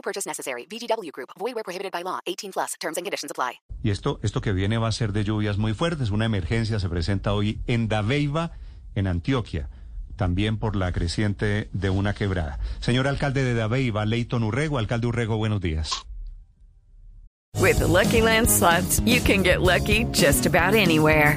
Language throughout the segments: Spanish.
No purchase necessary. VGW Group. Void where prohibited by law. 18 plus. Terms and conditions apply. Y esto, esto que viene va a ser de lluvias muy fuertes. Una emergencia se presenta hoy en Dabeiba, en Antioquia. También por la creciente de una quebrada. Señor alcalde de Dabeiba, Leighton Urrego. Alcalde Urrego, buenos días. With the Lucky Land slots, you can get lucky just about anywhere.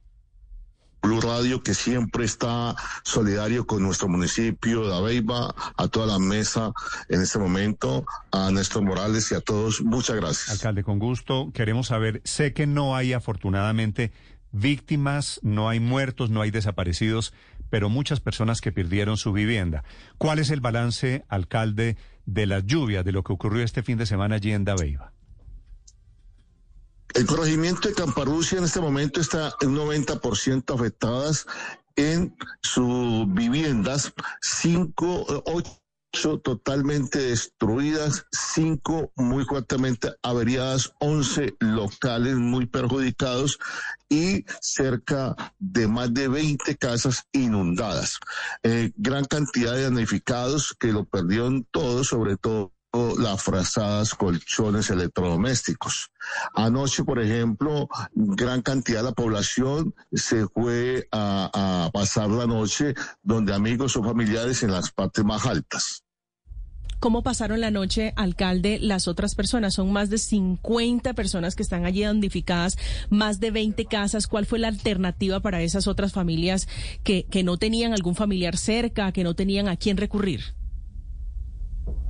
Blue Radio que siempre está solidario con nuestro municipio de Aveiva, a toda la mesa en este momento, a Néstor Morales y a todos. Muchas gracias. Alcalde, con gusto. Queremos saber, sé que no hay afortunadamente víctimas, no hay muertos, no hay desaparecidos, pero muchas personas que perdieron su vivienda. ¿Cuál es el balance, alcalde, de las lluvias, de lo que ocurrió este fin de semana allí en Dabeiba? El corregimiento de Camparrucia en este momento está en 90% afectadas en sus viviendas, cinco, ocho totalmente destruidas, cinco muy fuertemente averiadas, once locales muy perjudicados y cerca de más de 20 casas inundadas. Eh, gran cantidad de damnificados que lo perdieron todo, sobre todo las frazadas, colchones electrodomésticos. Anoche, por ejemplo, gran cantidad de la población se fue a, pasar la noche donde amigos o familiares en las partes más altas. ¿Cómo pasaron la noche, alcalde, las otras personas? Son más de 50 personas que están allí damnificadas, más de 20 casas. ¿Cuál fue la alternativa para esas otras familias que, que no tenían algún familiar cerca, que no tenían a quién recurrir?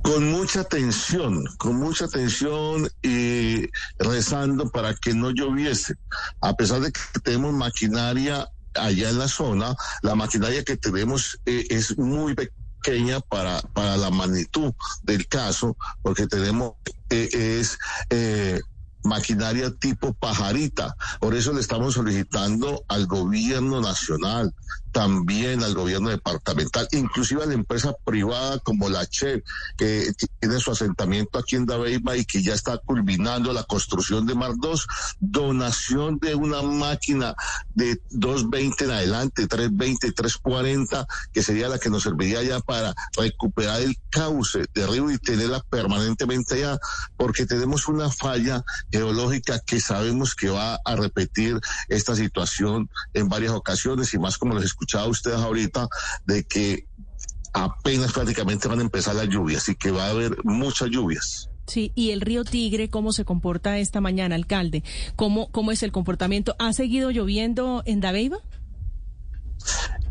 Con mucha tensión, con mucha tensión y rezando para que no lloviese. A pesar de que tenemos maquinaria allá en la zona, la maquinaria que tenemos eh, es muy pequeña para, para la magnitud del caso, porque tenemos, eh, es eh, maquinaria tipo pajarita. Por eso le estamos solicitando al gobierno nacional, también al gobierno departamental, inclusive a la empresa privada como la CHE, que tiene su asentamiento aquí en Dabeiba y que ya está culminando la construcción de Mar 2, donación de una máquina de 220 en adelante, 320, 340, que sería la que nos serviría ya para recuperar el cauce de río y tenerla permanentemente allá, porque tenemos una falla geológica que sabemos que va a repetir esta situación en varias ocasiones y más como les escuchaba ustedes ahorita de que apenas prácticamente van a empezar las lluvias y que va a haber muchas lluvias. Sí, y el río Tigre, ¿cómo se comporta esta mañana, alcalde? ¿Cómo, cómo es el comportamiento? ¿Ha seguido lloviendo en Dabeiba?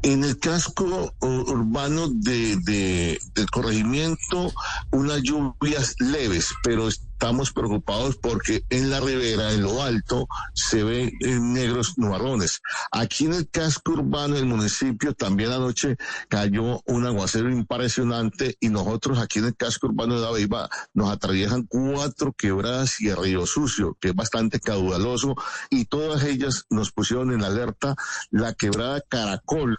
En el casco urbano de, de, del corregimiento, unas lluvias leves, pero estamos preocupados porque en la ribera, en lo alto, se ven negros nubarrones. Aquí en el casco urbano del municipio también anoche cayó un aguacero impresionante y nosotros aquí en el casco urbano de Dabeiba nos atraviesan cuatro quebradas y el río sucio, que es bastante caudaloso y todas ellas nos pusieron en alerta la quebrada Caracol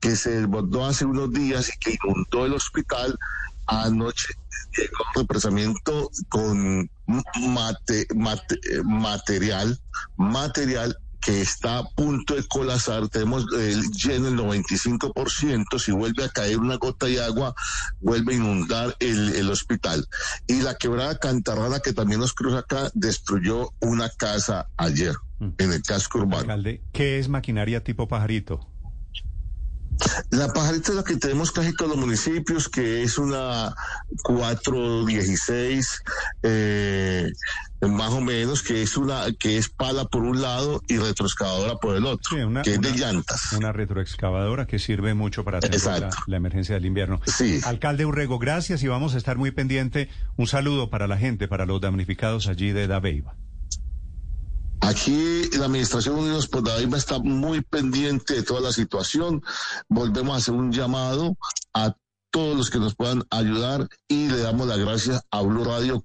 que se desbordó hace unos días y que inundó el hospital anoche llegó un represamiento con mate, mate, material, material que está a punto de colapsar, tenemos el lleno el 95%, si vuelve a caer una gota de agua, vuelve a inundar el, el hospital. Y la quebrada Cantarrana, que también nos cruza acá, destruyó una casa ayer en el casco urbano. Alcalde, ¿qué es maquinaria tipo pajarito? La pajarita es la que tenemos casi todos los municipios, que es una 416, eh, más o menos, que es una que es pala por un lado y retroexcavadora por el otro, Sí, una- que es de llantas. Una retroexcavadora que sirve mucho para atender la emergencia del invierno. Sí. Alcalde Urrego, gracias y vamos a estar muy pendiente. Un saludo para la gente, para los damnificados allí de Dabeiba. Aquí la Administración Unidos por David está muy pendiente de toda la situación. Volvemos a hacer un llamado a todos los que nos puedan ayudar y le damos las gracias a Blue Radio